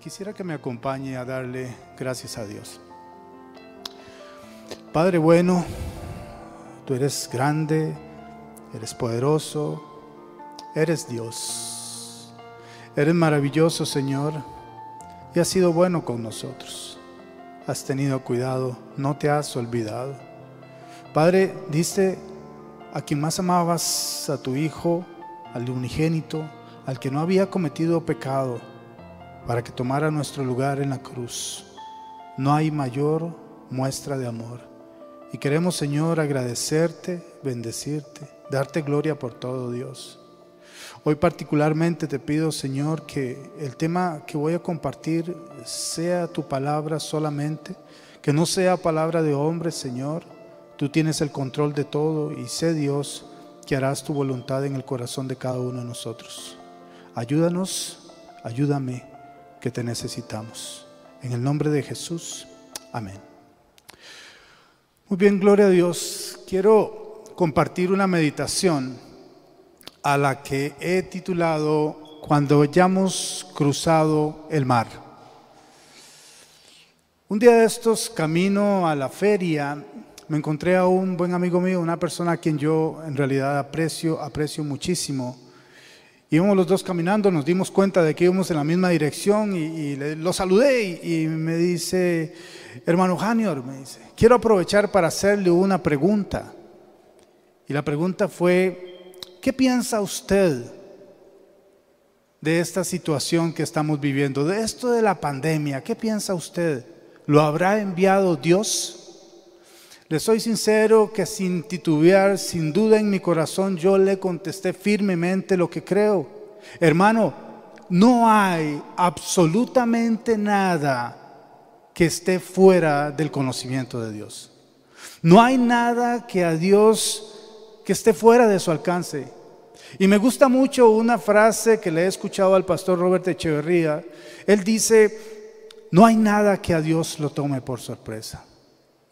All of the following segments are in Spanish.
quisiera que me acompañe a darle gracias a Dios. Padre bueno, tú eres grande, eres poderoso, eres Dios. Eres maravilloso, Señor, y has sido bueno con nosotros. Has tenido cuidado, no te has olvidado. Padre, diste a quien más amabas, a tu Hijo, al unigénito, al que no había cometido pecado para que tomara nuestro lugar en la cruz. No hay mayor muestra de amor. Y queremos, Señor, agradecerte, bendecirte, darte gloria por todo, Dios. Hoy particularmente te pido, Señor, que el tema que voy a compartir sea tu palabra solamente, que no sea palabra de hombre, Señor. Tú tienes el control de todo y sé, Dios, que harás tu voluntad en el corazón de cada uno de nosotros. Ayúdanos, ayúdame que te necesitamos. En el nombre de Jesús, amén. Muy bien, gloria a Dios. Quiero compartir una meditación a la que he titulado Cuando hayamos cruzado el mar. Un día de estos, camino a la feria, me encontré a un buen amigo mío, una persona a quien yo en realidad aprecio, aprecio muchísimo Íbamos los dos caminando, nos dimos cuenta de que íbamos en la misma dirección y, lo saludé y, me dice, hermano Janior, me dice, quiero aprovechar para hacerle una pregunta. Y la pregunta fue, ¿qué piensa usted de esta situación que estamos viviendo, de esto de la pandemia? ¿Qué piensa usted? ¿Lo habrá enviado Dios? Le soy sincero que sin titubear, sin duda en mi corazón, yo le contesté firmemente lo que creo. Hermano, no hay absolutamente nada que esté fuera del conocimiento de Dios. No hay nada que a Dios que esté fuera de su alcance. Y me gusta mucho una frase que le he escuchado al pastor Robert Echeverría. Él dice, no hay nada que a Dios lo tome por sorpresa.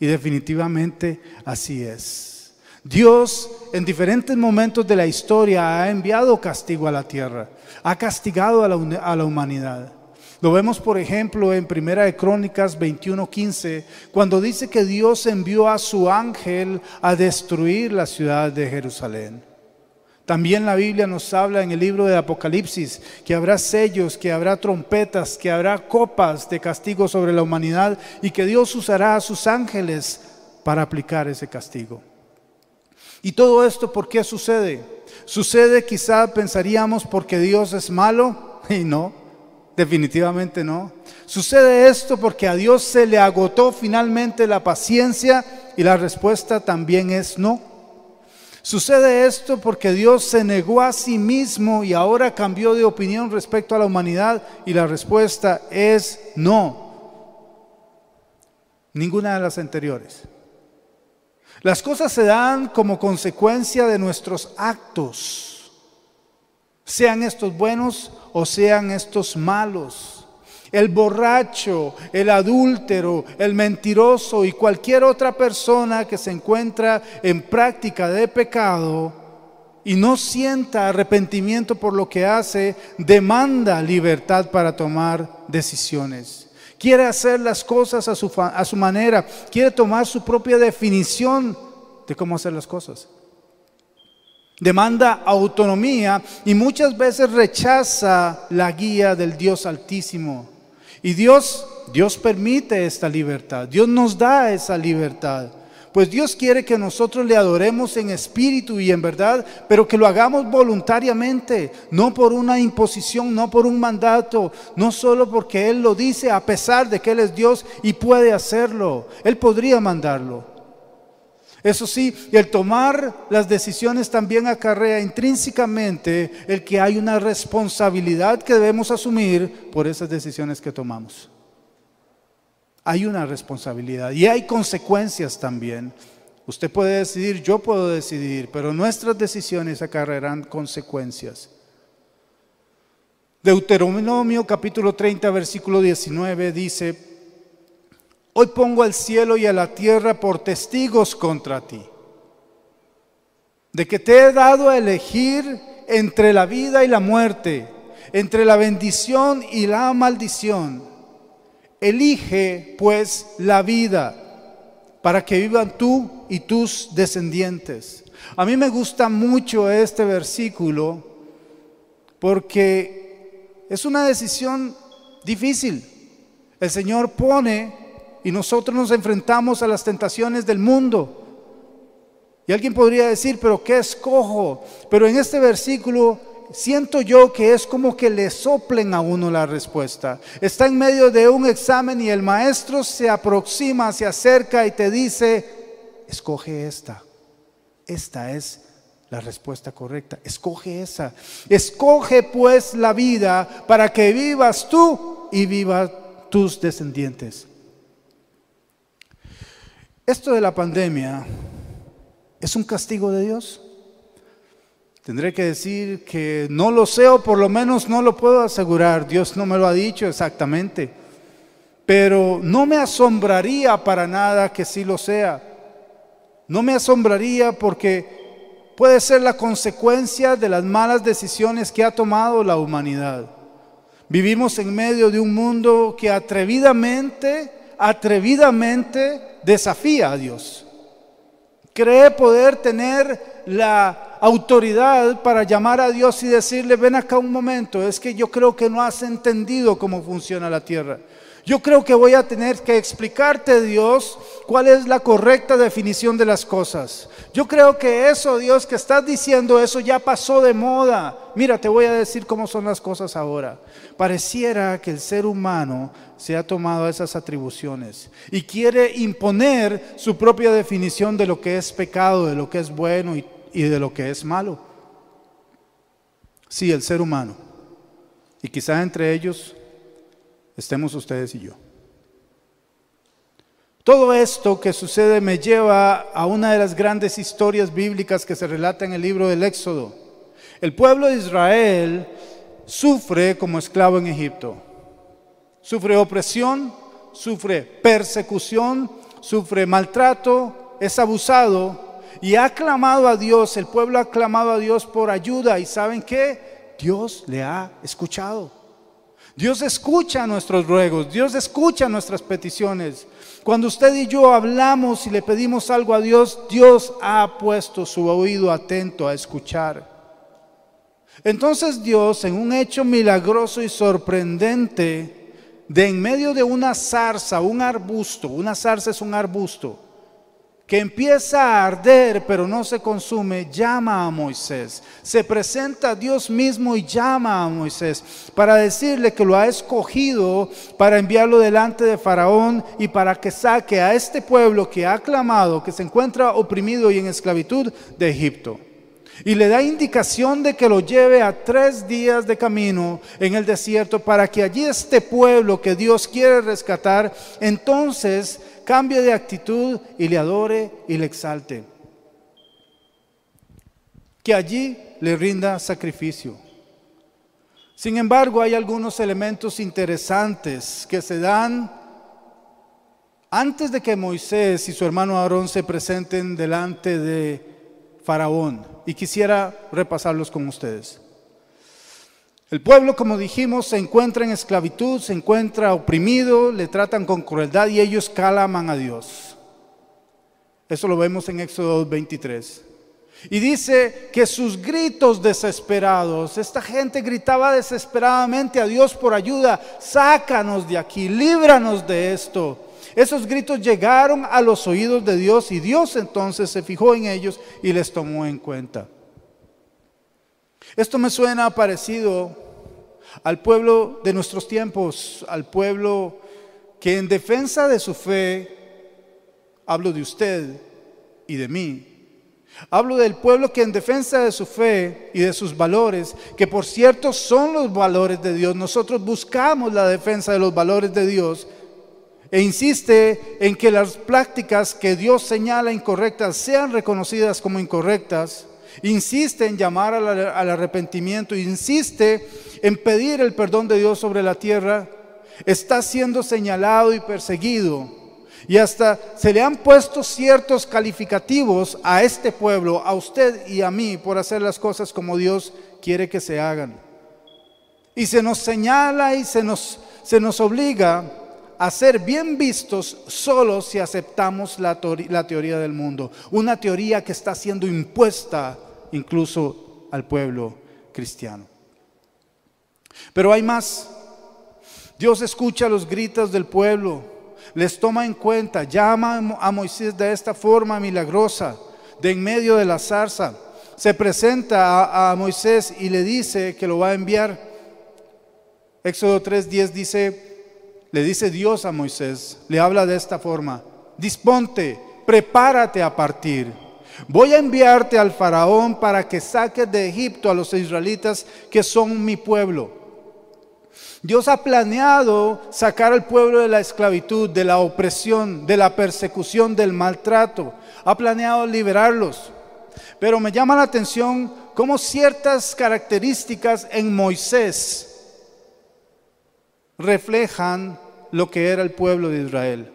Y definitivamente así es. Dios en diferentes momentos de la historia ha enviado castigo a la tierra, ha castigado a la, humanidad. Lo vemos, por ejemplo, en Primera de Crónicas 21:15, cuando dice que Dios envió a su ángel a destruir la ciudad de Jerusalén. También la Biblia nos habla en el libro de Apocalipsis que habrá sellos, que habrá trompetas, que habrá copas de castigo sobre la humanidad y que Dios usará a sus ángeles para aplicar ese castigo. ¿Y todo esto por qué sucede? Sucede quizá pensaríamos porque Dios es malo y no, definitivamente no. Sucede esto porque a Dios se le agotó finalmente la paciencia y la respuesta también es no. Sucede esto porque Dios se negó a sí mismo y ahora cambió de opinión respecto a la humanidad y la respuesta es no. Ninguna de las anteriores. Las cosas se dan como consecuencia de nuestros actos, sean estos buenos o sean estos malos el borracho, el adúltero, el mentiroso y cualquier otra persona que se encuentra en práctica de pecado y no sienta arrepentimiento por lo que hace, demanda libertad para tomar decisiones. Quiere hacer las cosas a su, a su manera, quiere tomar su propia definición de cómo hacer las cosas demanda autonomía y muchas veces rechaza la guía del Dios Altísimo. Y Dios, Dios permite esta libertad, Dios nos da esa libertad. Pues Dios quiere que nosotros le adoremos en espíritu y en verdad, pero que lo hagamos voluntariamente, no por una imposición, no por un mandato, no solo porque Él lo dice a pesar de que Él es Dios y puede hacerlo. Él podría mandarlo. Eso sí, el tomar las decisiones también acarrea intrínsecamente el que hay una responsabilidad que debemos asumir por esas decisiones que tomamos. Hay una responsabilidad y hay consecuencias también. Usted puede decidir, yo puedo decidir, pero nuestras decisiones acarrearán consecuencias. Deuteronomio capítulo 30, versículo 19 dice, Hoy pongo al cielo y a la tierra por testigos contra ti, de que te he dado a elegir entre la vida y la muerte, entre la bendición y la maldición. Elige pues la vida para que vivan tú y tus descendientes. A mí me gusta mucho este versículo porque es una decisión difícil. El Señor pone y nosotros nos enfrentamos a las tentaciones del mundo. Y alguien podría decir, pero ¿qué escojo? Pero en este versículo siento yo que es como que le soplen a uno la respuesta. Está en medio de un examen y el maestro se aproxima, se acerca y te dice, escoge esta. Esta es la respuesta correcta. Escoge esa. Escoge pues la vida para que vivas tú y viva tus descendientes. Esto de la pandemia es un castigo de Dios. Tendré que decir que no lo sé o por lo menos no lo puedo asegurar. Dios no me lo ha dicho exactamente. Pero no me asombraría para nada que sí lo sea. No me asombraría porque puede ser la consecuencia de las malas decisiones que ha tomado la humanidad. Vivimos en medio de un mundo que atrevidamente, atrevidamente desafía a Dios. Cree poder tener la autoridad para llamar a Dios y decirle, ven acá un momento, es que yo creo que no has entendido cómo funciona la tierra. Yo creo que voy a tener que explicarte, Dios, cuál es la correcta definición de las cosas. Yo creo que eso, Dios, que estás diciendo, eso ya pasó de moda. Mira, te voy a decir cómo son las cosas ahora. Pareciera que el ser humano se ha tomado esas atribuciones y quiere imponer su propia definición de lo que es pecado, de lo que es bueno y, de lo que es malo. Sí, el ser humano. Y quizá entre ellos estemos ustedes y yo. Todo esto que sucede me lleva a una de las grandes historias bíblicas que se relata en el libro del Éxodo. El pueblo de Israel sufre como esclavo en Egipto. Sufre opresión, sufre persecución, sufre maltrato, es abusado y ha clamado a Dios, el pueblo ha clamado a Dios por ayuda y ¿saben qué? Dios le ha escuchado. Dios escucha nuestros ruegos, Dios escucha nuestras peticiones. Cuando usted y yo hablamos y le pedimos algo a Dios, Dios ha puesto su oído atento a escuchar. Entonces Dios, en un hecho milagroso y sorprendente, de en medio de una zarza, un arbusto, una zarza es un arbusto, que empieza a arder pero no se consume, llama a Moisés. Se presenta a Dios mismo y llama a Moisés para decirle que lo ha escogido para enviarlo delante de Faraón y para que saque a este pueblo que ha clamado, que se encuentra oprimido y en esclavitud de Egipto. Y le da indicación de que lo lleve a tres días de camino en el desierto para que allí este pueblo que Dios quiere rescatar, entonces cambie de actitud y le adore y le exalte. Que allí le rinda sacrificio. Sin embargo, hay algunos elementos interesantes que se dan antes de que Moisés y su hermano Aarón se presenten delante de Faraón. Y quisiera repasarlos con ustedes. El pueblo, como dijimos, se encuentra en esclavitud, se encuentra oprimido, le tratan con crueldad y ellos calaman a Dios. Eso lo vemos en Éxodo 23. Y dice que sus gritos desesperados, esta gente gritaba desesperadamente a Dios por ayuda, sácanos de aquí, líbranos de esto. Esos gritos llegaron a los oídos de Dios y Dios entonces se fijó en ellos y les tomó en cuenta. Esto me suena parecido al pueblo de nuestros tiempos, al pueblo que en defensa de su fe, hablo de usted y de mí, Hablo del pueblo que en defensa de su fe y de sus valores, que por cierto son los valores de Dios, nosotros buscamos la defensa de los valores de Dios e insiste en que las prácticas que Dios señala incorrectas sean reconocidas como incorrectas insiste en llamar al, arrepentimiento, insiste en pedir el perdón de Dios sobre la tierra, está siendo señalado y perseguido. Y hasta se le han puesto ciertos calificativos a este pueblo, a usted y a mí, por hacer las cosas como Dios quiere que se hagan. Y se nos señala y se nos, se nos obliga a ser bien vistos solo si aceptamos la, teoría del mundo, una teoría que está siendo impuesta incluso al pueblo cristiano. Pero hay más. Dios escucha los gritos del pueblo, les toma en cuenta, llama a Moisés de esta forma milagrosa, de en medio de la zarza. Se presenta a, Moisés y le dice que lo va a enviar. Éxodo 3:10 dice, le dice Dios a Moisés, le habla de esta forma, disponte, prepárate a partir. Voy a enviarte al faraón para que saques de Egipto a los israelitas que son mi pueblo. Dios ha planeado sacar al pueblo de la esclavitud, de la opresión, de la persecución, del maltrato. Ha planeado liberarlos. Pero me llama la atención cómo ciertas características en Moisés reflejan lo que era el pueblo de Israel.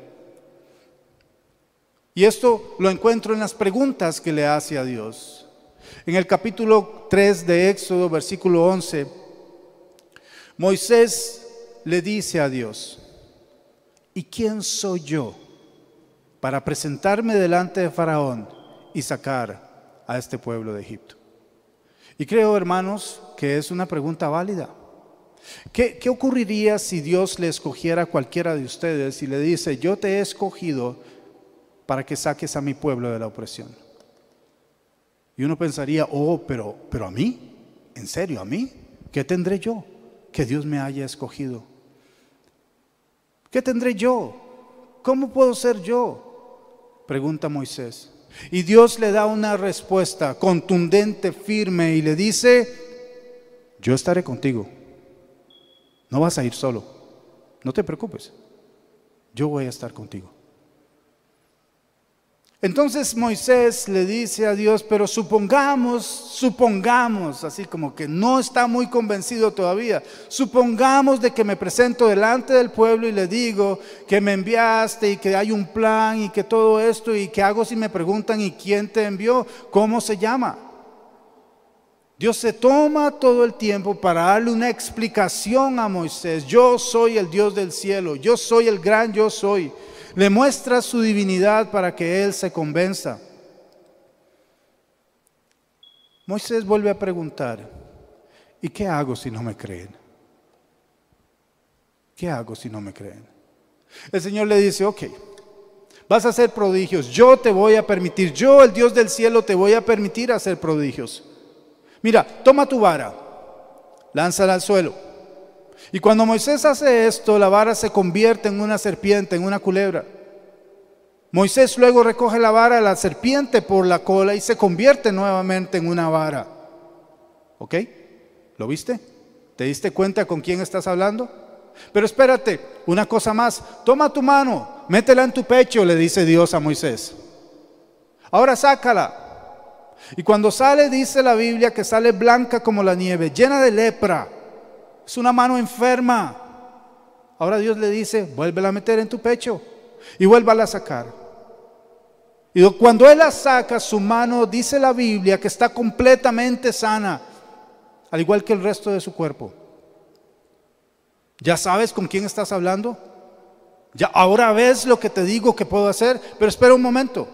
Y esto lo encuentro en las preguntas que le hace a Dios. En el capítulo 3 de Éxodo, versículo 11, Moisés le dice a Dios, ¿y quién soy yo para presentarme delante de Faraón y sacar a este pueblo de Egipto? Y creo, hermanos, que es una pregunta válida. ¿Qué, ¿Qué, ocurriría si Dios le escogiera a cualquiera de ustedes y le dice, yo te he escogido para que saques a mi pueblo de la opresión? Y uno pensaría, oh, pero, pero a mí, ¿en serio a mí? ¿Qué tendré yo? que Dios me haya escogido. ¿Qué tendré yo? ¿Cómo puedo ser yo? Pregunta Moisés. Y Dios le da una respuesta contundente, firme, y le dice, yo estaré contigo. No vas a ir solo. No te preocupes. Yo voy a estar contigo. Entonces Moisés le dice a Dios, pero supongamos, supongamos, así como que no está muy convencido todavía, supongamos de que me presento delante del pueblo y le digo que me enviaste y que hay un plan y que todo esto y que hago si me preguntan y quién te envió, cómo se llama. Dios se toma todo el tiempo para darle una explicación a Moisés. Yo soy el Dios del cielo, yo soy el gran yo soy le muestra su divinidad para que él se convenza. Moisés vuelve a preguntar, ¿y qué hago si no me creen? ¿Qué hago si no me creen? El Señor le dice, ok, vas a hacer prodigios, yo te voy a permitir, yo el Dios del cielo te voy a permitir hacer prodigios. Mira, toma tu vara, lánzala al suelo y cuando Moisés hace esto, la vara se convierte en una serpiente, en una culebra. Moisés luego recoge la vara la serpiente por la cola y se convierte nuevamente en una vara. ¿Ok? ¿Lo viste? ¿Te diste cuenta con quién estás hablando? Pero espérate, una cosa más. Toma tu mano, métela en tu pecho, le dice Dios a Moisés. Ahora sácala. Y cuando sale, dice la Biblia que sale blanca como la nieve, llena de lepra. Es una mano enferma. Ahora Dios le dice, vuélvela a meter en tu pecho y vuélvala a sacar. Y cuando Él la saca, su mano, dice la Biblia, que está completamente sana, al igual que el resto de su cuerpo. ¿Ya sabes con quién estás hablando? Ya ahora ves lo que te digo que puedo hacer, pero espera un momento.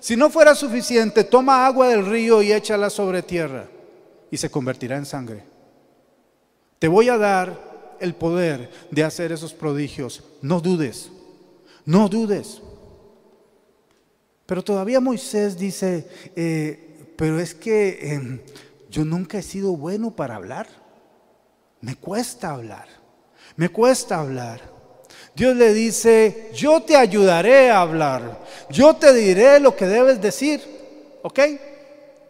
Si no fuera suficiente, toma agua del río y échala sobre tierra y se convertirá en sangre. Te voy a dar el poder de hacer esos prodigios. No dudes, no dudes. Pero todavía Moisés dice, eh, pero es que em, yo nunca he sido bueno para hablar. Me cuesta hablar, me cuesta hablar. Dios le dice, yo te ayudaré a hablar, yo te diré lo que debes decir. ¿Ok?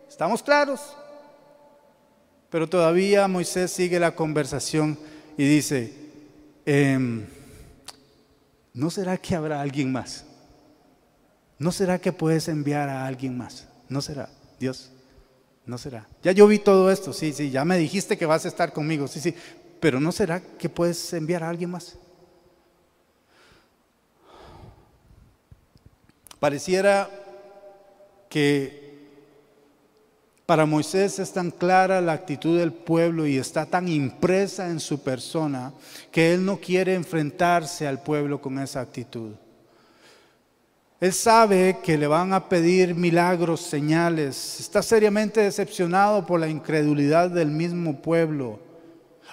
¿Estamos claros? Pero todavía Moisés sigue la conversación y dice, em, ¿no será que habrá alguien más? ¿No será que puedes enviar a alguien más? ¿No será, Dios? ¿No será? Ya yo vi todo esto, sí, sí, ya me dijiste que vas a estar conmigo, sí, sí, pero ¿no será que puedes enviar a alguien más? Pareciera que Para Moisés es tan clara la actitud del pueblo y está tan impresa en su persona que él no quiere enfrentarse al pueblo con esa actitud. Él sabe que le van a pedir milagros, señales. Está seriamente decepcionado por la incredulidad del mismo pueblo.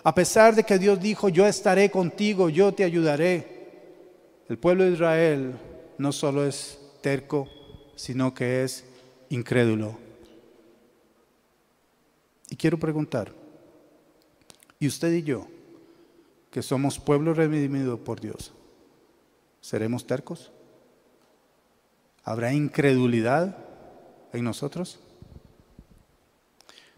A pesar de que Dios dijo, yo estaré contigo, yo te ayudaré. El pueblo de Israel no solo es terco, sino que es incrédulo. Y quiero preguntar, ¿y usted y yo, que somos pueblo redimido por Dios, seremos tercos? ¿Habrá incredulidad en nosotros?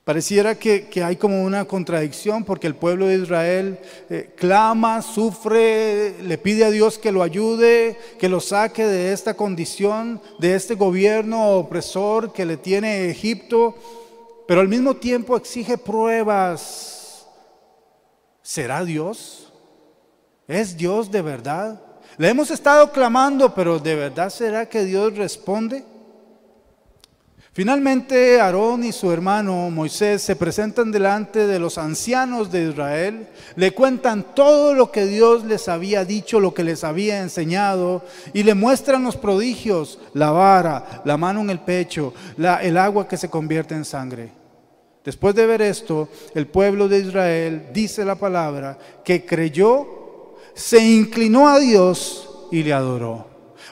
Pareciera que, hay como una contradicción porque el pueblo de Israel eh, clama, sufre, le pide a Dios que lo ayude, que lo saque de esta condición, de este gobierno opresor que le tiene Egipto, pero al mismo tiempo exige pruebas. ¿Será Dios? ¿Es Dios de verdad? Le hemos estado clamando, pero ¿de verdad será que Dios responde? Finalmente, Aarón y su hermano Moisés se presentan delante de los ancianos de Israel, le cuentan todo lo que Dios les había dicho, lo que les había enseñado, y le muestran los prodigios, la vara, la mano en el pecho, el agua que se convierte en sangre. Después de ver esto, el pueblo de Israel, dice la palabra, que creyó se inclinó a Dios y le adoró.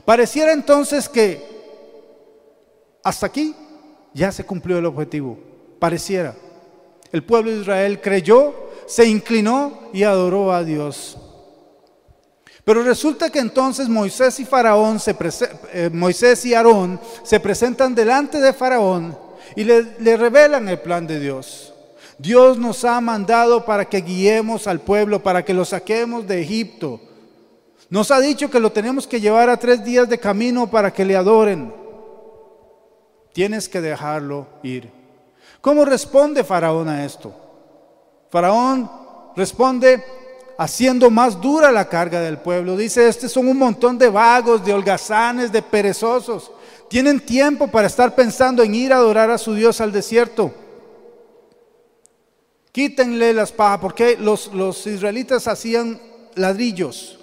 Pareciera entonces que hasta aquí ya se cumplió el objetivo. Pareciera. El pueblo de Israel creyó, se inclinó y adoró a Dios. Pero resulta que entonces Moisés y Faraón se eh, Moisés y Aarón se presentan delante de Faraón y le, le revelan el plan de Dios. Dios nos ha mandado para que guiemos al pueblo, para que lo saquemos de Egipto. Nos ha dicho que lo tenemos que llevar a tres días de camino para que le adoren. Tienes que dejarlo ir. ¿Cómo responde Faraón a esto? Faraón responde haciendo más dura la carga del pueblo. Dice, este son un montón de vagos, de holgazanes, de perezosos. Tienen tiempo para estar pensando en ir a adorar a su Dios al desierto. Quítenle las pajas, porque los, los israelitas hacían ladrillos.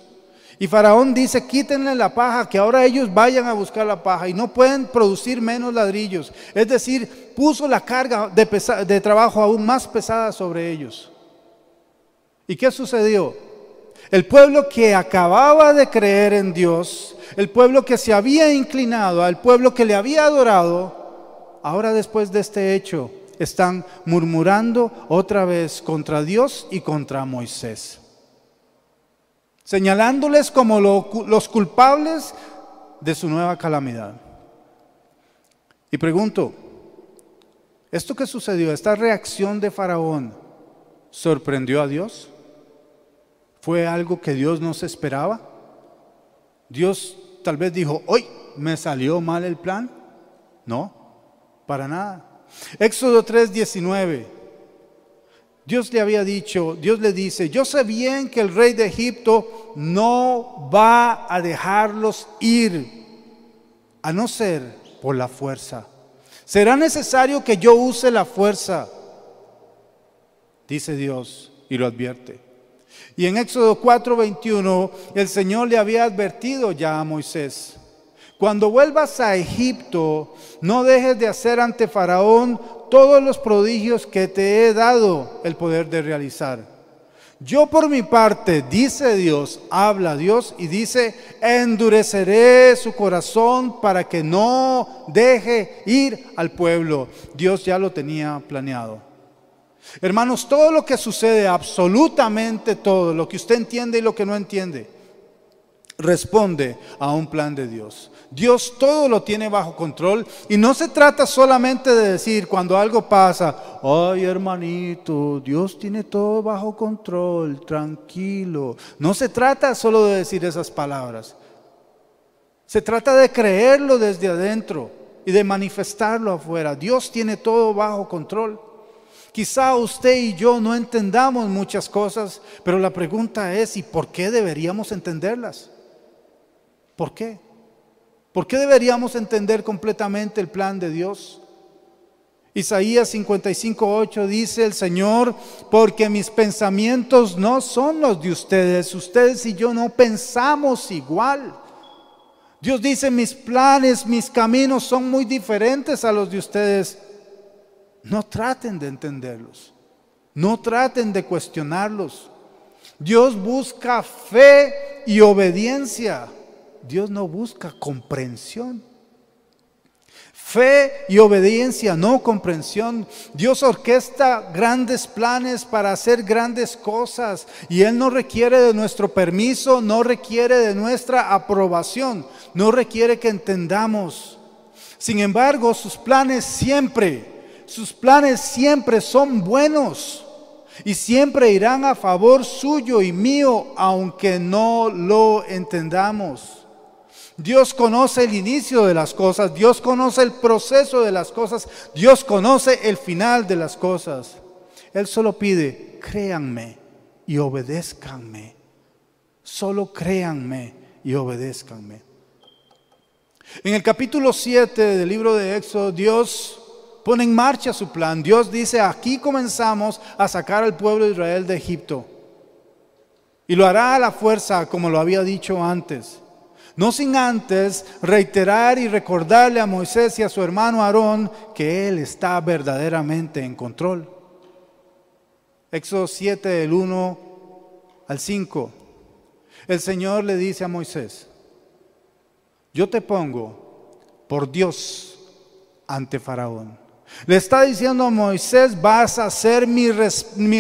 Y Faraón dice, quítenle la paja, que ahora ellos vayan a buscar la paja y no pueden producir menos ladrillos. Es decir, puso la carga de, de trabajo aún más pesada sobre ellos. ¿Y qué sucedió? El pueblo que acababa de creer en Dios, el pueblo que se había inclinado, al pueblo que le había adorado, ahora después de este hecho, están murmurando otra vez contra Dios y contra Moisés, señalándoles como los culpables de su nueva calamidad. Y pregunto, ¿esto que sucedió, esta reacción de Faraón, sorprendió a Dios? ¿Fue algo que Dios no se esperaba? Dios tal vez dijo, hoy me salió mal el plan. No, para nada. Éxodo 3:19. Dios le había dicho, Dios le dice, yo sé bien que el rey de Egipto no va a dejarlos ir, a no ser por la fuerza. Será necesario que yo use la fuerza, dice Dios y lo advierte. Y en Éxodo 4:21 el Señor le había advertido ya a Moisés, cuando vuelvas a Egipto, no dejes de hacer ante Faraón todos los prodigios que te he dado el poder de realizar. Yo por mi parte, dice Dios, habla Dios y dice, endureceré su corazón para que no deje ir al pueblo. Dios ya lo tenía planeado. Hermanos, todo lo que sucede, absolutamente todo, lo que usted entiende y lo que no entiende, responde a un plan de Dios. Dios todo lo tiene bajo control y no se trata solamente de decir cuando algo pasa, ay hermanito, Dios tiene todo bajo control, tranquilo. No se trata solo de decir esas palabras. Se trata de creerlo desde adentro y de manifestarlo afuera. Dios tiene todo bajo control. Quizá usted y yo no entendamos muchas cosas, pero la pregunta es, ¿y por qué deberíamos entenderlas? ¿Por qué? ¿Por qué deberíamos entender completamente el plan de Dios? Isaías 55:8 dice el Señor, porque mis pensamientos no son los de ustedes, ustedes y yo no pensamos igual. Dios dice, mis planes, mis caminos son muy diferentes a los de ustedes. No traten de entenderlos, no traten de cuestionarlos. Dios busca fe y obediencia. Dios no busca comprensión. Fe y obediencia, no comprensión. Dios orquesta grandes planes para hacer grandes cosas y Él no requiere de nuestro permiso, no requiere de nuestra aprobación, no requiere que entendamos. Sin embargo, sus planes siempre, sus planes siempre son buenos y siempre irán a favor suyo y mío, aunque no lo entendamos. Dios conoce el inicio de las cosas, Dios conoce el proceso de las cosas, Dios conoce el final de las cosas. Él solo pide, créanme y obedézcanme. Solo créanme y obedézcanme. En el capítulo 7 del libro de Éxodo, Dios pone en marcha su plan. Dios dice, aquí comenzamos a sacar al pueblo de Israel de Egipto. Y lo hará a la fuerza, como lo había dicho antes. No sin antes reiterar y recordarle a Moisés y a su hermano Aarón que Él está verdaderamente en control. Éxodo 7, del 1 al 5. El Señor le dice a Moisés, yo te pongo por Dios ante Faraón le está diciendo a Moisés, vas a ser mi,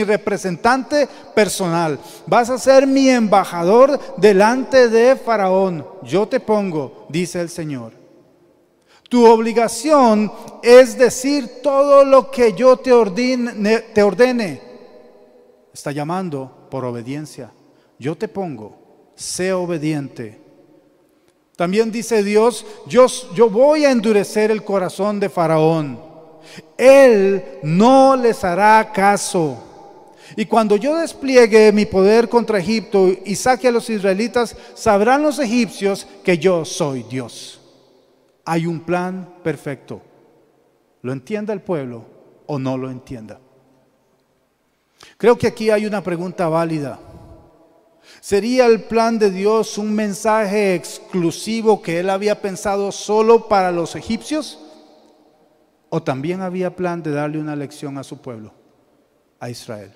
representante personal, vas a ser mi embajador delante de Faraón. Yo te pongo, dice el Señor. Tu obligación es decir todo lo que yo te ordene. Está llamando por obediencia. Yo te pongo, sé obediente. También dice Dios, yo voy a endurecer el corazón de Faraón él no les hará caso. Y cuando yo despliegue mi poder contra Egipto y saque a los israelitas, sabrán los egipcios que yo soy Dios. Hay un plan perfecto. ¿Lo entienda el pueblo o no lo entienda? Creo que aquí hay una pregunta válida. ¿Sería el plan de Dios un mensaje exclusivo que él había pensado solo para los egipcios? ¿O también había plan de darle una lección a su pueblo, a Israel?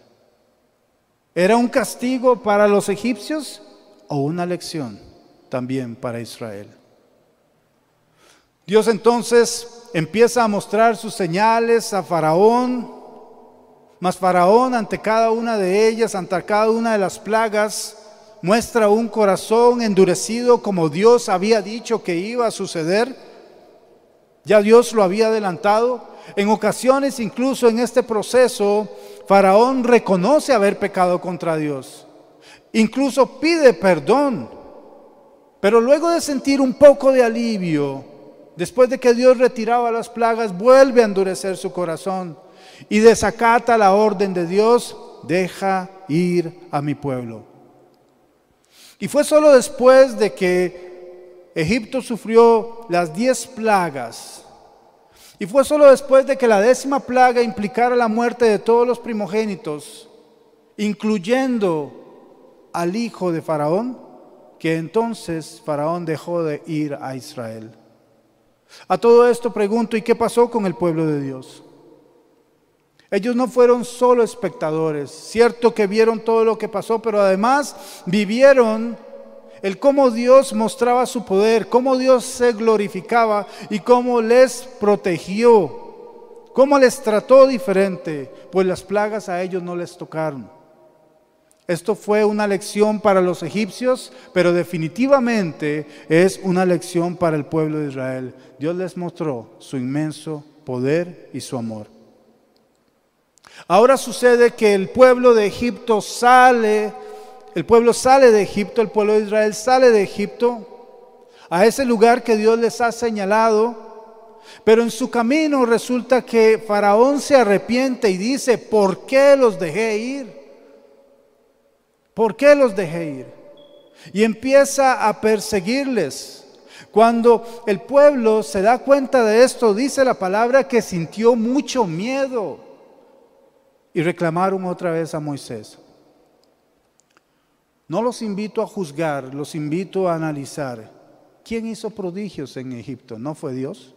¿Era un castigo para los egipcios o una lección también para Israel? Dios entonces empieza a mostrar sus señales a Faraón, mas Faraón ante cada una de ellas, ante cada una de las plagas, muestra un corazón endurecido como Dios había dicho que iba a suceder ya Dios lo había adelantado. En ocasiones, incluso en este proceso, Faraón reconoce haber pecado contra Dios. Incluso pide perdón. Pero luego de sentir un poco de alivio, después de que Dios retiraba las plagas, vuelve a endurecer su corazón y desacata la orden de Dios, deja ir a mi pueblo. Y fue solo después de que Egipto sufrió las diez plagas. Y fue solo después de que la décima plaga implicara la muerte de todos los primogénitos, incluyendo al hijo de Faraón, que entonces Faraón dejó de ir a Israel. A todo esto pregunto, ¿y qué pasó con el pueblo de Dios? Ellos no fueron solo espectadores, cierto que vieron todo lo que pasó, pero además vivieron el cómo Dios mostraba su poder, cómo Dios se glorificaba y cómo les protegió, cómo les trató diferente, pues las plagas a ellos no les tocaron. Esto fue una lección para los egipcios, pero definitivamente es una lección para el pueblo de Israel. Dios les mostró su inmenso poder y su amor. Ahora sucede que el pueblo de Egipto sale el pueblo sale de Egipto, el pueblo de Israel sale de Egipto a ese lugar que Dios les ha señalado, pero en su camino resulta que Faraón se arrepiente y dice, ¿por qué los dejé ir? ¿Por qué los dejé ir? Y empieza a perseguirles. Cuando el pueblo se da cuenta de esto, dice la palabra que sintió mucho miedo y reclamaron otra vez a Moisés. No los invito a juzgar, los invito a analizar. ¿Quién hizo prodigios en Egipto? ¿No fue Dios?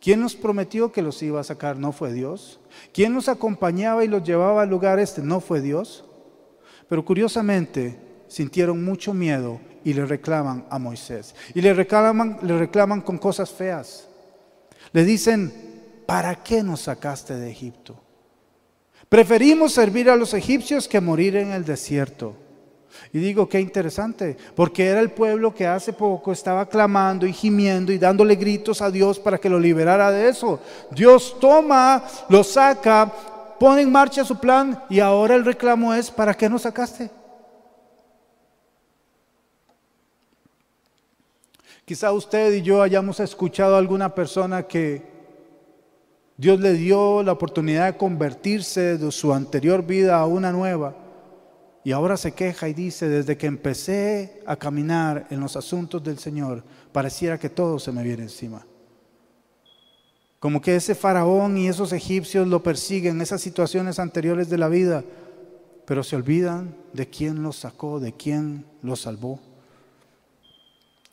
¿Quién nos prometió que los iba a sacar? ¿No fue Dios? ¿Quién nos acompañaba y los llevaba al lugar este? ¿No fue Dios? Pero curiosamente sintieron mucho miedo y le reclaman a Moisés. Y le reclaman, le reclaman con cosas feas. Le dicen, ¿para qué nos sacaste de Egipto? Preferimos servir a los egipcios que morir en el desierto. Y digo, qué interesante, porque era el pueblo que hace poco estaba clamando y gimiendo y dándole gritos a Dios para que lo liberara de eso. Dios toma, lo saca, pone en marcha su plan y ahora el reclamo es, ¿para qué nos sacaste? Quizá usted y yo hayamos escuchado a alguna persona que Dios le dio la oportunidad de convertirse de su anterior vida a una nueva y ahora se queja y dice, desde que empecé a caminar en los asuntos del Señor, pareciera que todo se me viene encima. Como que ese faraón y esos egipcios lo persiguen, esas situaciones anteriores de la vida, pero se olvidan de quién los sacó, de quién los salvó.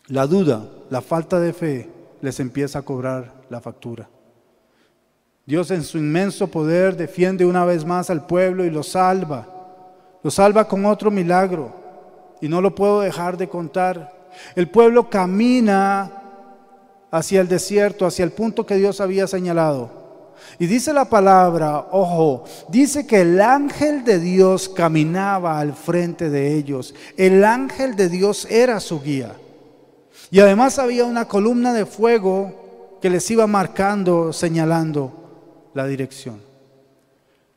La duda, la falta de fe les empieza a cobrar la factura. Dios en su inmenso poder defiende una vez más al pueblo y lo salva lo salva con otro milagro y no lo puedo dejar de contar. El pueblo camina hacia el desierto, hacia el punto que Dios había señalado. Y dice la palabra, ojo, dice que el ángel de Dios caminaba al frente de ellos. El ángel de Dios era su guía. Y además había una columna de fuego que les iba marcando, señalando la dirección.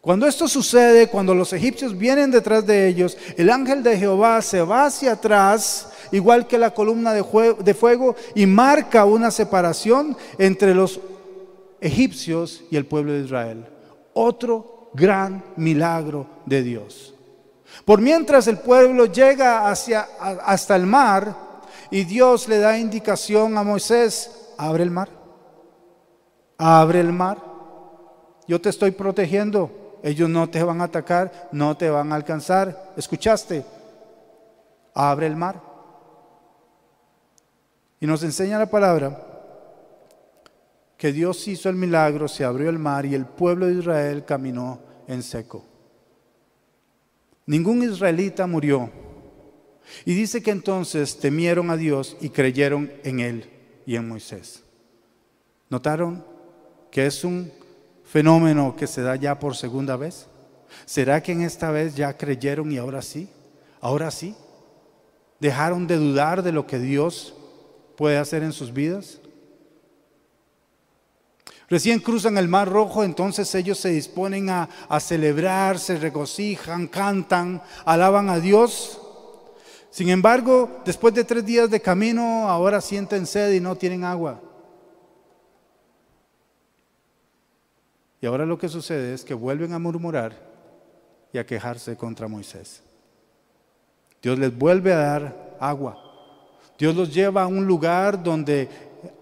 Cuando esto sucede, cuando los egipcios vienen detrás de ellos, el ángel de Jehová se va hacia atrás, igual que la columna de, fuego, y marca una separación entre los egipcios y el pueblo de Israel. Otro gran milagro de Dios. Por mientras el pueblo llega hacia, hasta el mar y Dios le da indicación a Moisés, abre el mar, abre el mar, yo te estoy protegiendo, ellos no te van a atacar, no te van a alcanzar. ¿Escuchaste? Abre el mar. Y nos enseña la palabra que Dios hizo el milagro, se abrió el mar y el pueblo de Israel caminó en seco. Ningún israelita murió. Y dice que entonces temieron a Dios y creyeron en Él y en Moisés. ¿Notaron que es un fenómeno que se da ya por segunda vez? ¿Será que en esta vez ya creyeron y ahora sí? ¿Ahora sí? ¿Dejaron de dudar de lo que Dios puede hacer en sus vidas? Recién cruzan el Mar Rojo, entonces ellos se disponen a, a celebrar, se regocijan, cantan, alaban a Dios. Sin embargo, después de tres días de camino, ahora sienten sed y no tienen agua. Y ahora lo que sucede es que vuelven a murmurar y a quejarse contra Moisés. Dios les vuelve a dar agua. Dios los lleva a un lugar donde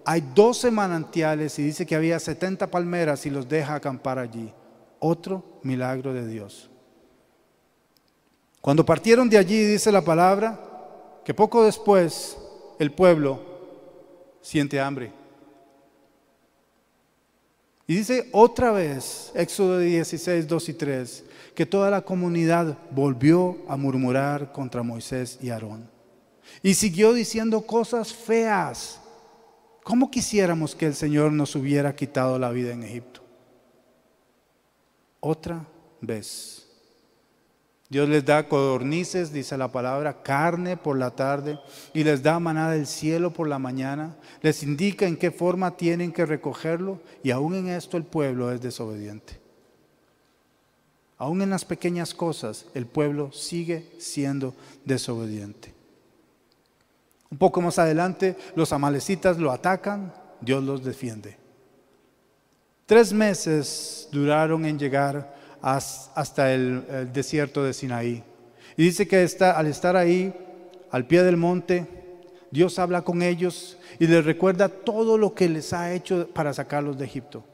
hay 12 manantiales y dice que había 70 palmeras y los deja acampar allí. Otro milagro de Dios. Cuando partieron de allí, dice la palabra, que poco después el pueblo siente hambre. Y dice otra vez, Éxodo 16, 2 y 3, que toda la comunidad volvió a murmurar contra Moisés y Aarón. Y siguió diciendo cosas feas. ¿Cómo quisiéramos que el Señor nos hubiera quitado la vida en Egipto? Otra vez. Dios les da codornices, dice la palabra, carne por la tarde y les da maná del cielo por la mañana. Les indica en qué forma tienen que recogerlo y aún en esto el pueblo es desobediente. Aún en las pequeñas cosas el pueblo sigue siendo desobediente. Un poco más adelante los amalecitas lo atacan, Dios los defiende. Tres meses duraron en llegar hasta el, desierto de Sinaí. Y dice que está, al estar ahí, al pie del monte, Dios habla con ellos y les recuerda todo lo que les ha hecho para sacarlos de Egipto.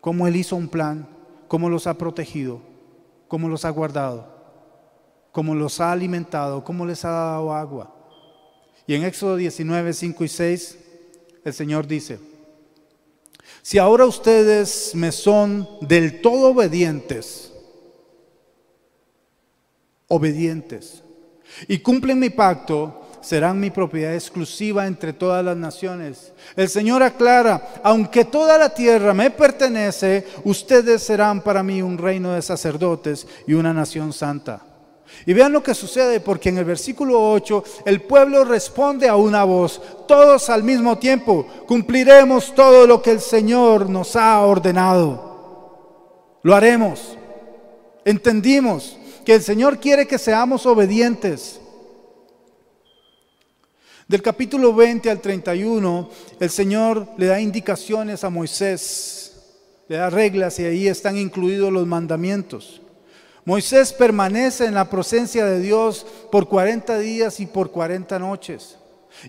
Cómo Él hizo un plan, cómo los ha protegido, cómo los ha guardado, cómo los ha alimentado, cómo les ha dado agua. Y en Éxodo 19, 5 y 6, el Señor dice, si ahora ustedes me son del todo obedientes, obedientes, y cumplen mi pacto, serán mi propiedad exclusiva entre todas las naciones. El Señor aclara, aunque toda la tierra me pertenece, ustedes serán para mí un reino de sacerdotes y una nación santa. Y vean lo que sucede, porque en el versículo 8 el pueblo responde a una voz, todos al mismo tiempo, cumpliremos todo lo que el Señor nos ha ordenado. Lo haremos. Entendimos que el Señor quiere que seamos obedientes. Del capítulo 20 al 31, el Señor le da indicaciones a Moisés, le da reglas y ahí están incluidos los mandamientos. Moisés permanece en la presencia de Dios por 40 días y por 40 noches.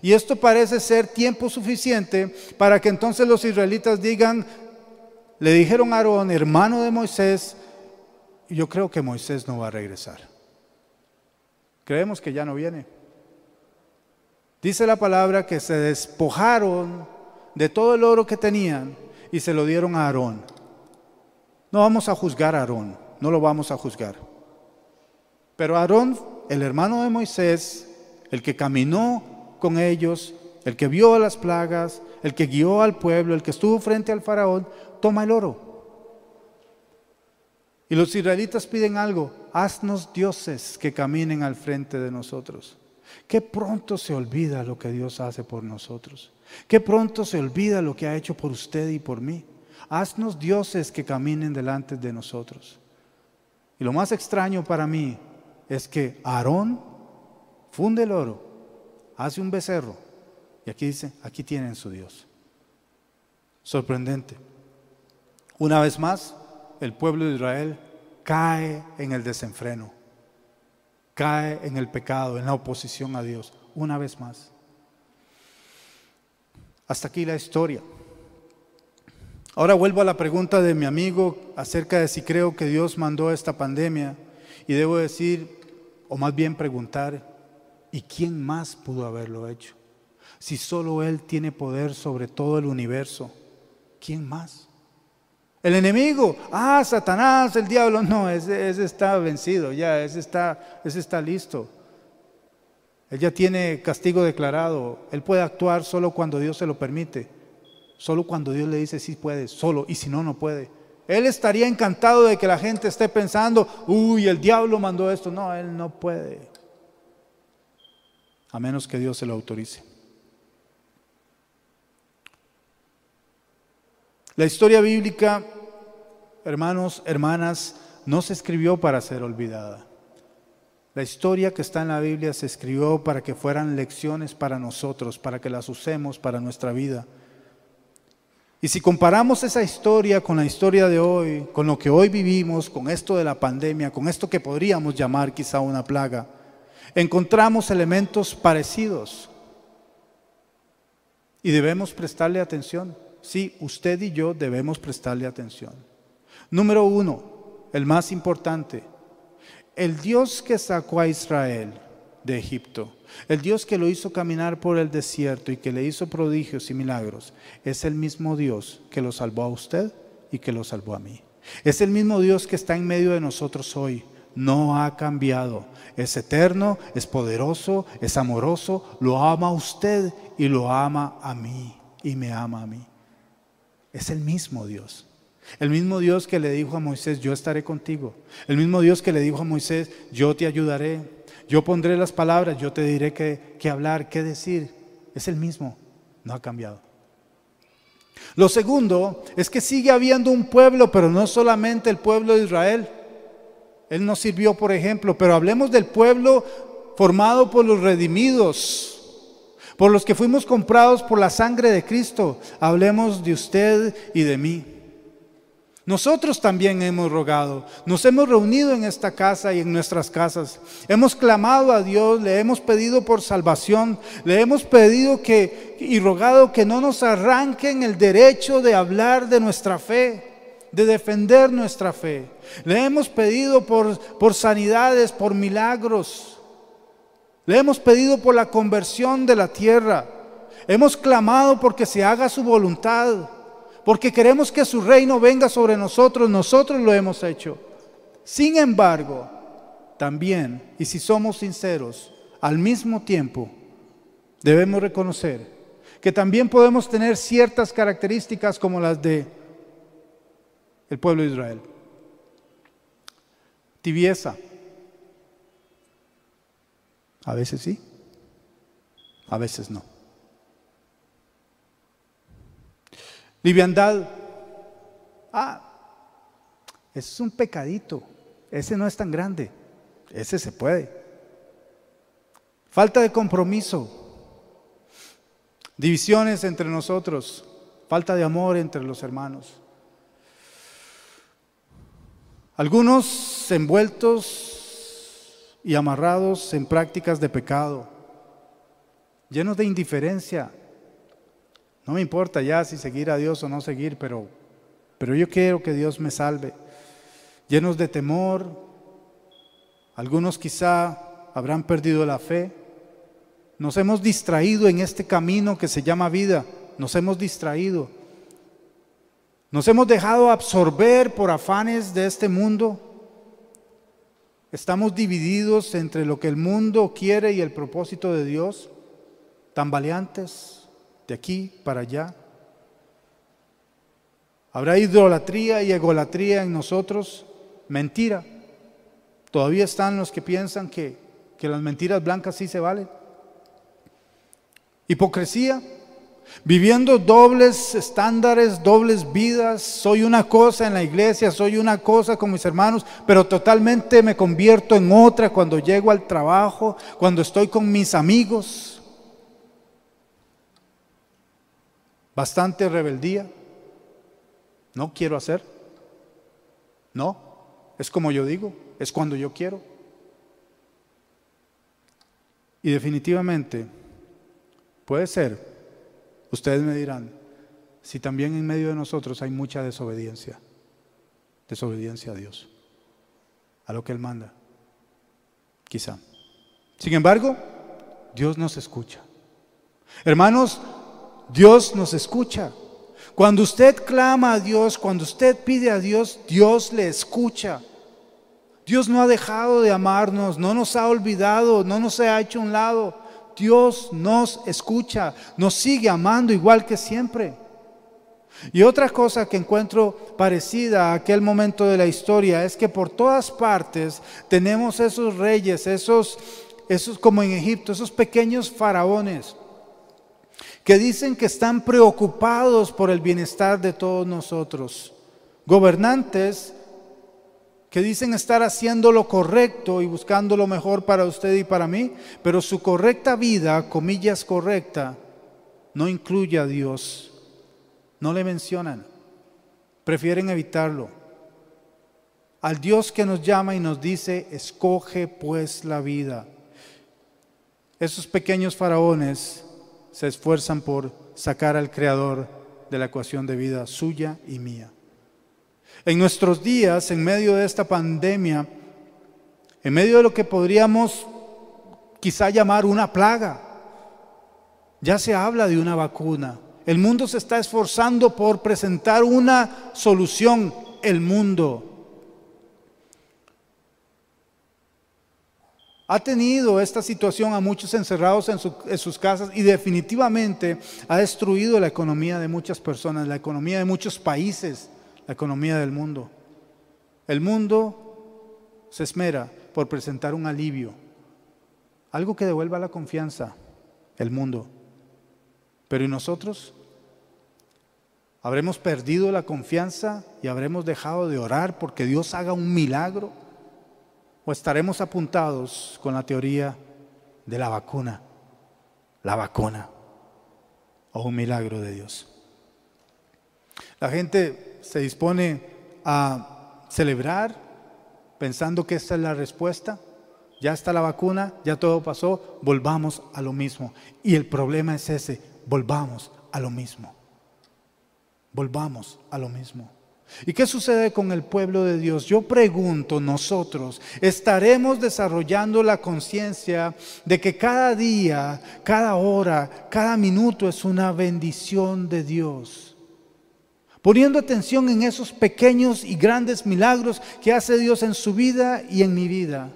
Y esto parece ser tiempo suficiente para que entonces los israelitas digan, le dijeron a Aarón, hermano de Moisés, yo creo que Moisés no va a regresar. Creemos que ya no viene. Dice la palabra que se despojaron de todo el oro que tenían y se lo dieron a Aarón. No vamos a juzgar a Aarón no lo vamos a juzgar. Pero Aarón, el hermano de Moisés, el que caminó con ellos, el que vio las plagas, el que guió al pueblo, el que estuvo frente al faraón, toma el oro. Y los israelitas piden algo, haznos dioses que caminen al frente de nosotros. Qué pronto se olvida lo que Dios hace por nosotros. Qué pronto se olvida lo que ha hecho por usted y por mí. Haznos dioses que caminen delante de nosotros. Y lo más extraño para mí es que Aarón funde el oro, hace un becerro y aquí dice, aquí tienen su Dios. Sorprendente. Una vez más, el pueblo de Israel cae en el desenfreno, cae en el pecado, en la oposición a Dios, una vez más. Hasta aquí la historia. Ahora vuelvo a la pregunta de mi amigo acerca de si creo que Dios mandó esta pandemia y debo decir, o más bien preguntar, ¿y quién más pudo haberlo hecho? Si solo Él tiene poder sobre todo el universo, ¿quién más? El enemigo, ah, Satanás, el diablo, no, ese, está vencido, ya, ese está, ese está listo. Él ya tiene castigo declarado, él puede actuar solo cuando Dios se lo permite. Solo cuando Dios le dice sí puede, solo, y si no, no puede. Él estaría encantado de que la gente esté pensando, uy, el diablo mandó esto. No, él no puede. A menos que Dios se lo autorice. La historia bíblica, hermanos, hermanas, no se escribió para ser olvidada. La historia que está en la Biblia se escribió para que fueran lecciones para nosotros, para que las usemos para nuestra vida. Y si comparamos esa historia con la historia de hoy, con lo que hoy vivimos, con esto de la pandemia, con esto que podríamos llamar quizá una plaga, encontramos elementos parecidos. Y debemos prestarle atención. Sí, usted y yo debemos prestarle atención. Número uno, el más importante, el Dios que sacó a Israel de Egipto el Dios que lo hizo caminar por el desierto y que le hizo prodigios y milagros, es el mismo Dios que lo salvó a usted y que lo salvó a mí. Es el mismo Dios que está en medio de nosotros hoy. No ha cambiado. Es eterno, es poderoso, es amoroso, lo ama a usted y lo ama a mí y me ama a mí. Es el mismo Dios. El mismo Dios que le dijo a Moisés, yo estaré contigo. El mismo Dios que le dijo a Moisés, yo te ayudaré. Yo pondré las palabras, yo te diré qué, hablar, qué decir. Es el mismo, no ha cambiado. Lo segundo es que sigue habiendo un pueblo, pero no solamente el pueblo de Israel. Él nos sirvió, por ejemplo, pero hablemos del pueblo formado por los redimidos, por los que fuimos comprados por la sangre de Cristo. Hablemos de usted y de mí. Nosotros también hemos rogado, nos hemos reunido en esta casa y en nuestras casas. Hemos clamado a Dios, le hemos pedido por salvación, le hemos pedido que y rogado que no nos arranquen el derecho de hablar de nuestra fe, de defender nuestra fe. Le hemos pedido por, por sanidades, por milagros. Le hemos pedido por la conversión de la tierra. Hemos clamado porque se haga su voluntad porque queremos que su reino venga sobre nosotros, nosotros lo hemos hecho. Sin embargo, también, y si somos sinceros, al mismo tiempo debemos reconocer que también podemos tener ciertas características como las de el pueblo de Israel. Tibieza. A veces sí, a veces no. Liviandad. Ah, ese es un pecadito. Ese no es tan grande. Ese se puede. Falta de compromiso. Divisiones entre nosotros. Falta de amor entre los hermanos. Algunos envueltos y amarrados en prácticas de pecado, llenos de indiferencia, no me importa ya si seguir a Dios o no seguir, pero, pero yo quiero que Dios me salve. Llenos de temor, algunos quizá habrán perdido la fe. Nos hemos distraído en este camino que se llama vida. Nos hemos distraído. Nos hemos dejado absorber por afanes de este mundo. Estamos divididos entre lo que el mundo quiere y el propósito de Dios, tambaleantes de aquí para allá. ¿Habrá idolatría y egolatría en nosotros? Mentira. Todavía están los que piensan que, que las mentiras blancas sí se valen. Hipocresía. Viviendo dobles estándares, dobles vidas. Soy una cosa en la iglesia, soy una cosa con mis hermanos, pero totalmente me convierto en otra cuando llego al trabajo, cuando estoy con mis amigos. Bastante rebeldía. No quiero hacer. No, es como yo digo, es cuando yo quiero. Y definitivamente puede ser, ustedes me dirán, si también en medio de nosotros hay mucha desobediencia, desobediencia a Dios, a lo que Él manda, quizá. Sin embargo, Dios nos escucha. Hermanos, Dios nos escucha. Cuando usted clama a Dios, cuando usted pide a Dios, Dios le escucha. Dios no ha dejado de amarnos, no nos ha olvidado, no nos ha hecho un lado. Dios nos escucha, nos sigue amando igual que siempre. Y otra cosa que encuentro parecida a aquel momento de la historia es que por todas partes tenemos esos reyes, esos, esos como en Egipto, esos pequeños faraones que dicen que están preocupados por el bienestar de todos nosotros. Gobernantes que dicen estar haciendo lo correcto y buscando lo mejor para usted y para mí, pero su correcta vida, comillas correcta, no incluye a Dios. No le mencionan. Prefieren evitarlo. Al Dios que nos llama y nos dice, escoge pues la vida. Esos pequeños faraones se esfuerzan por sacar al Creador de la ecuación de vida suya y mía. En nuestros días, en medio de esta pandemia, en medio de lo que podríamos quizá llamar una plaga, ya se habla de una vacuna. El mundo se está esforzando por presentar una solución. El mundo Ha tenido esta situación a muchos encerrados en, sus casas y definitivamente ha destruido la economía de muchas personas, la economía de muchos países, la economía del mundo. El mundo se esmera por presentar un alivio, algo que devuelva la confianza, el mundo. Pero ¿y nosotros? ¿Habremos perdido la confianza y habremos dejado de orar porque Dios haga un milagro? O estaremos apuntados con la teoría de la vacuna, la vacuna o un milagro de Dios. La gente se dispone a celebrar pensando que esta es la respuesta. Ya está la vacuna, ya todo pasó, volvamos a lo mismo. Y el problema es ese, volvamos a lo mismo. Volvamos a lo mismo. ¿Y qué sucede con el pueblo de Dios? Yo pregunto, nosotros estaremos desarrollando la conciencia de que cada día, cada hora, cada minuto es una bendición de Dios. Poniendo atención en esos pequeños y grandes milagros que hace Dios en su vida y en mi vida.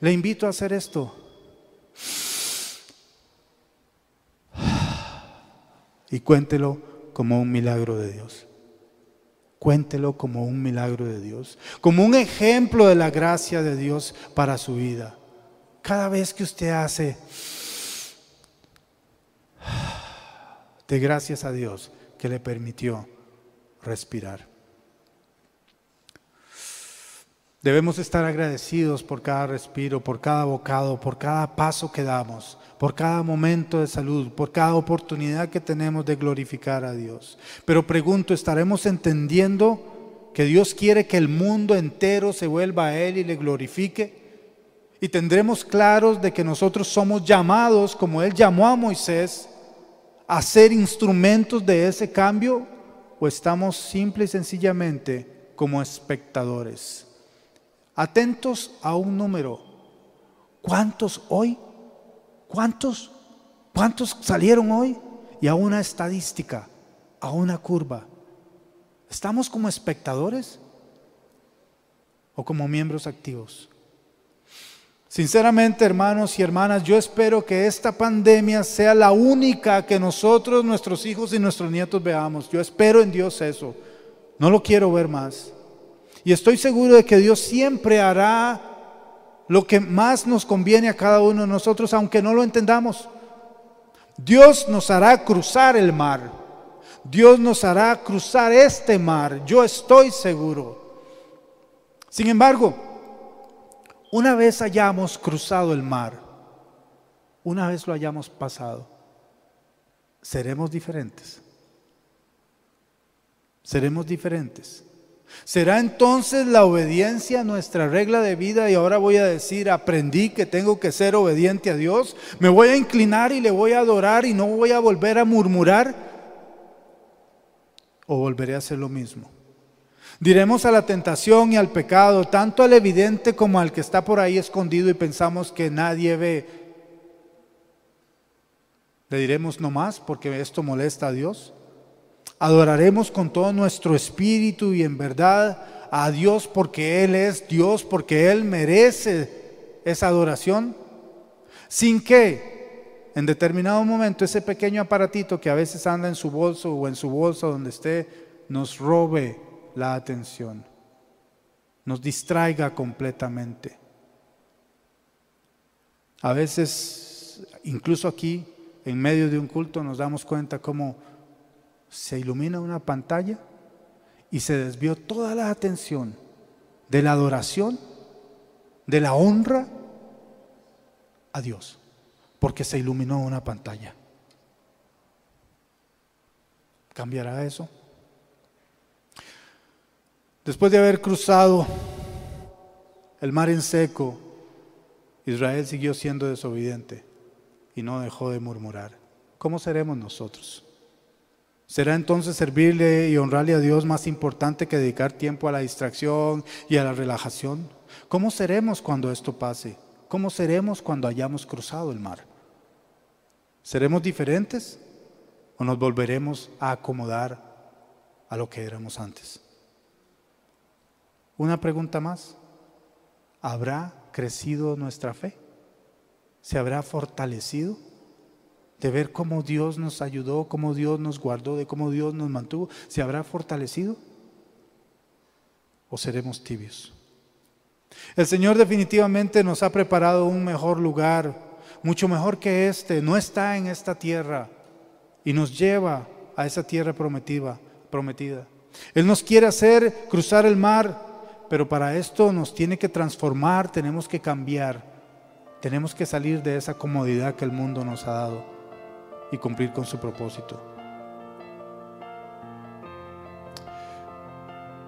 Le invito a hacer esto. Y cuéntelo como un milagro de Dios. Cuéntelo como un milagro de Dios, como un ejemplo de la gracia de Dios para su vida. Cada vez que usted hace, de gracias a Dios que le permitió respirar. Debemos estar agradecidos por cada respiro, por cada bocado, por cada paso que damos, por cada momento de salud, por cada oportunidad que tenemos de glorificar a Dios. Pero pregunto, ¿estaremos entendiendo que Dios quiere que el mundo entero se vuelva a Él y le glorifique? Y tendremos claros de que nosotros somos llamados, como Él llamó a Moisés, a ser instrumentos de ese cambio, o estamos simple y sencillamente como espectadores atentos a un número. ¿Cuántos hoy? ¿Cuántos? ¿Cuántos salieron hoy? Y a una estadística, a una curva. ¿Estamos como espectadores o como miembros activos? Sinceramente, hermanos y hermanas, yo espero que esta pandemia sea la única que nosotros, nuestros hijos y nuestros nietos veamos. Yo espero en Dios eso. No lo quiero ver más. Y estoy seguro de que Dios siempre hará lo que más nos conviene a cada uno de nosotros, aunque no lo entendamos. Dios nos hará cruzar el mar. Dios nos hará cruzar este mar. Yo estoy seguro. Sin embargo, una vez hayamos cruzado el mar, una vez lo hayamos pasado, seremos diferentes. Seremos diferentes. ¿Será entonces la obediencia nuestra regla de vida y ahora voy a decir, aprendí que tengo que ser obediente a Dios? ¿Me voy a inclinar y le voy a adorar y no voy a volver a murmurar? ¿O volveré a hacer lo mismo? Diremos a la tentación y al pecado, tanto al evidente como al que está por ahí escondido y pensamos que nadie ve. Le diremos no más porque esto molesta a Dios. Adoraremos con todo nuestro espíritu y en verdad a Dios porque Él es Dios, porque Él merece esa adoración, sin que en determinado momento ese pequeño aparatito que a veces anda en su bolso o en su bolsa donde esté, nos robe la atención, nos distraiga completamente. A veces, incluso aquí, en medio de un culto, nos damos cuenta cómo se ilumina una pantalla y se desvió toda la atención de la adoración, de la honra a Dios, porque se iluminó una pantalla. ¿Cambiará eso? Después de haber cruzado el mar en seco, Israel siguió siendo desobediente y no dejó de murmurar. ¿Cómo seremos nosotros? ¿Será entonces servirle y honrarle a Dios más importante que dedicar tiempo a la distracción y a la relajación? ¿Cómo seremos cuando esto pase? ¿Cómo seremos cuando hayamos cruzado el mar? ¿Seremos diferentes o nos volveremos a acomodar a lo que éramos antes? Una pregunta más. ¿Habrá crecido nuestra fe? ¿Se habrá fortalecido? De ver cómo Dios nos ayudó, cómo Dios nos guardó, de cómo Dios nos mantuvo, ¿se habrá fortalecido? ¿O seremos tibios? El Señor definitivamente nos ha preparado un mejor lugar, mucho mejor que este, no está en esta tierra y nos lleva a esa tierra prometida, prometida. Él nos quiere hacer cruzar el mar, pero para esto nos tiene que transformar, tenemos que cambiar, tenemos que salir de esa comodidad que el mundo nos ha dado y cumplir con su propósito.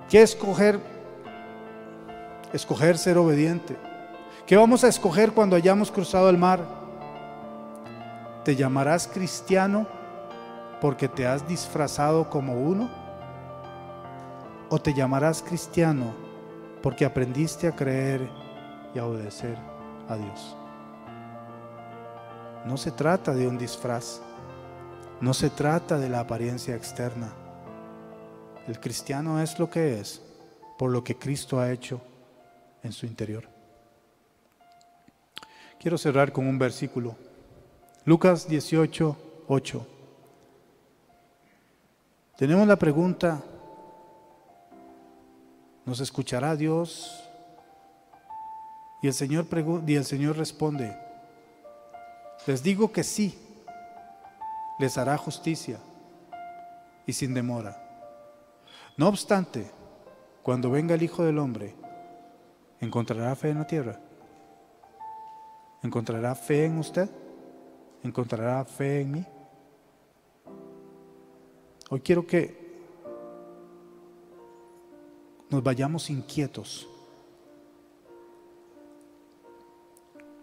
¿Qué escoger? Escoger ser obediente. ¿Qué vamos a escoger cuando hayamos cruzado el mar? ¿Te llamarás cristiano porque te has disfrazado como uno? ¿O te llamarás cristiano porque aprendiste a creer y a obedecer a Dios? No se trata de un disfraz, no se trata de la apariencia externa. El cristiano es lo que es por lo que Cristo ha hecho en su interior. Quiero cerrar con un versículo. Lucas 18, 8. Tenemos la pregunta, ¿nos escuchará Dios? Y el Señor, y el Señor responde, les digo que sí, les hará justicia y sin demora. No obstante, cuando venga el Hijo del Hombre, ¿encontrará fe en la tierra? ¿Encontrará fe en usted? ¿Encontrará fe en mí? Hoy quiero que nos vayamos inquietos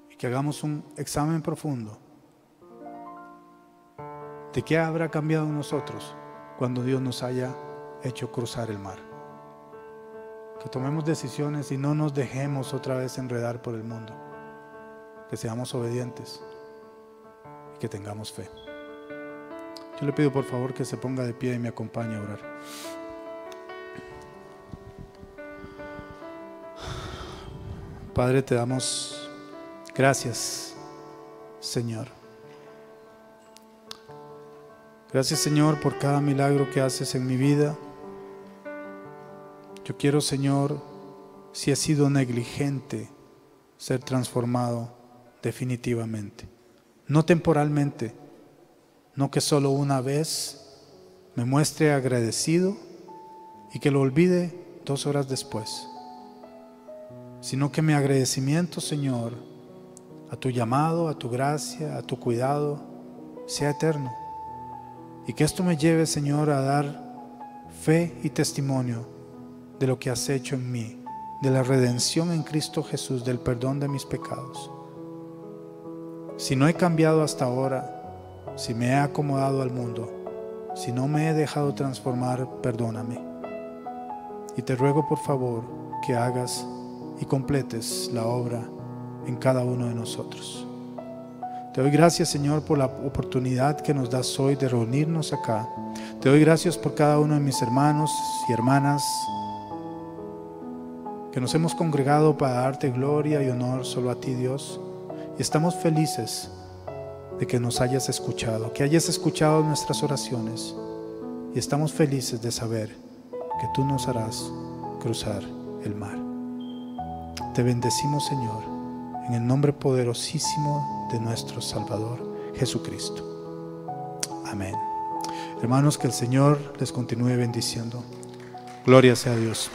y que hagamos un examen profundo de qué habrá cambiado nosotros cuando Dios nos haya hecho cruzar el mar. Que tomemos decisiones y no nos dejemos otra vez enredar por el mundo. Que seamos obedientes y que tengamos fe. Yo le pido por favor que se ponga de pie y me acompañe a orar. Padre, te damos gracias, Señor. Gracias, Señor, por cada milagro que haces en mi vida. Yo quiero, Señor, si he sido negligente, ser transformado definitivamente. No temporalmente, no que solo una vez me muestre agradecido y que lo olvide dos horas después, sino que mi agradecimiento, Señor, a tu llamado, a tu gracia, a tu cuidado, sea eterno. Y que esto me lleve, Señor, a dar fe y testimonio de lo que has hecho en mí, de la redención en Cristo Jesús, del perdón de mis pecados. Si no he cambiado hasta ahora, si me he acomodado al mundo, si no me he dejado transformar, perdóname. Y te ruego por favor que hagas y completes la obra en cada uno de nosotros. Te doy gracias, Señor, por la oportunidad que nos das hoy de reunirnos acá. Te doy gracias por cada uno de mis hermanos y hermanas que nos hemos congregado para darte gloria y honor solo a ti, Dios. Y estamos felices de que nos hayas escuchado, que hayas escuchado nuestras oraciones. Y estamos felices de saber que tú nos harás cruzar el mar. Te bendecimos, Señor, en el nombre poderosísimo de nuestro Salvador Jesucristo. Amén. Hermanos, que el Señor les continúe bendiciendo. Gloria sea a Dios.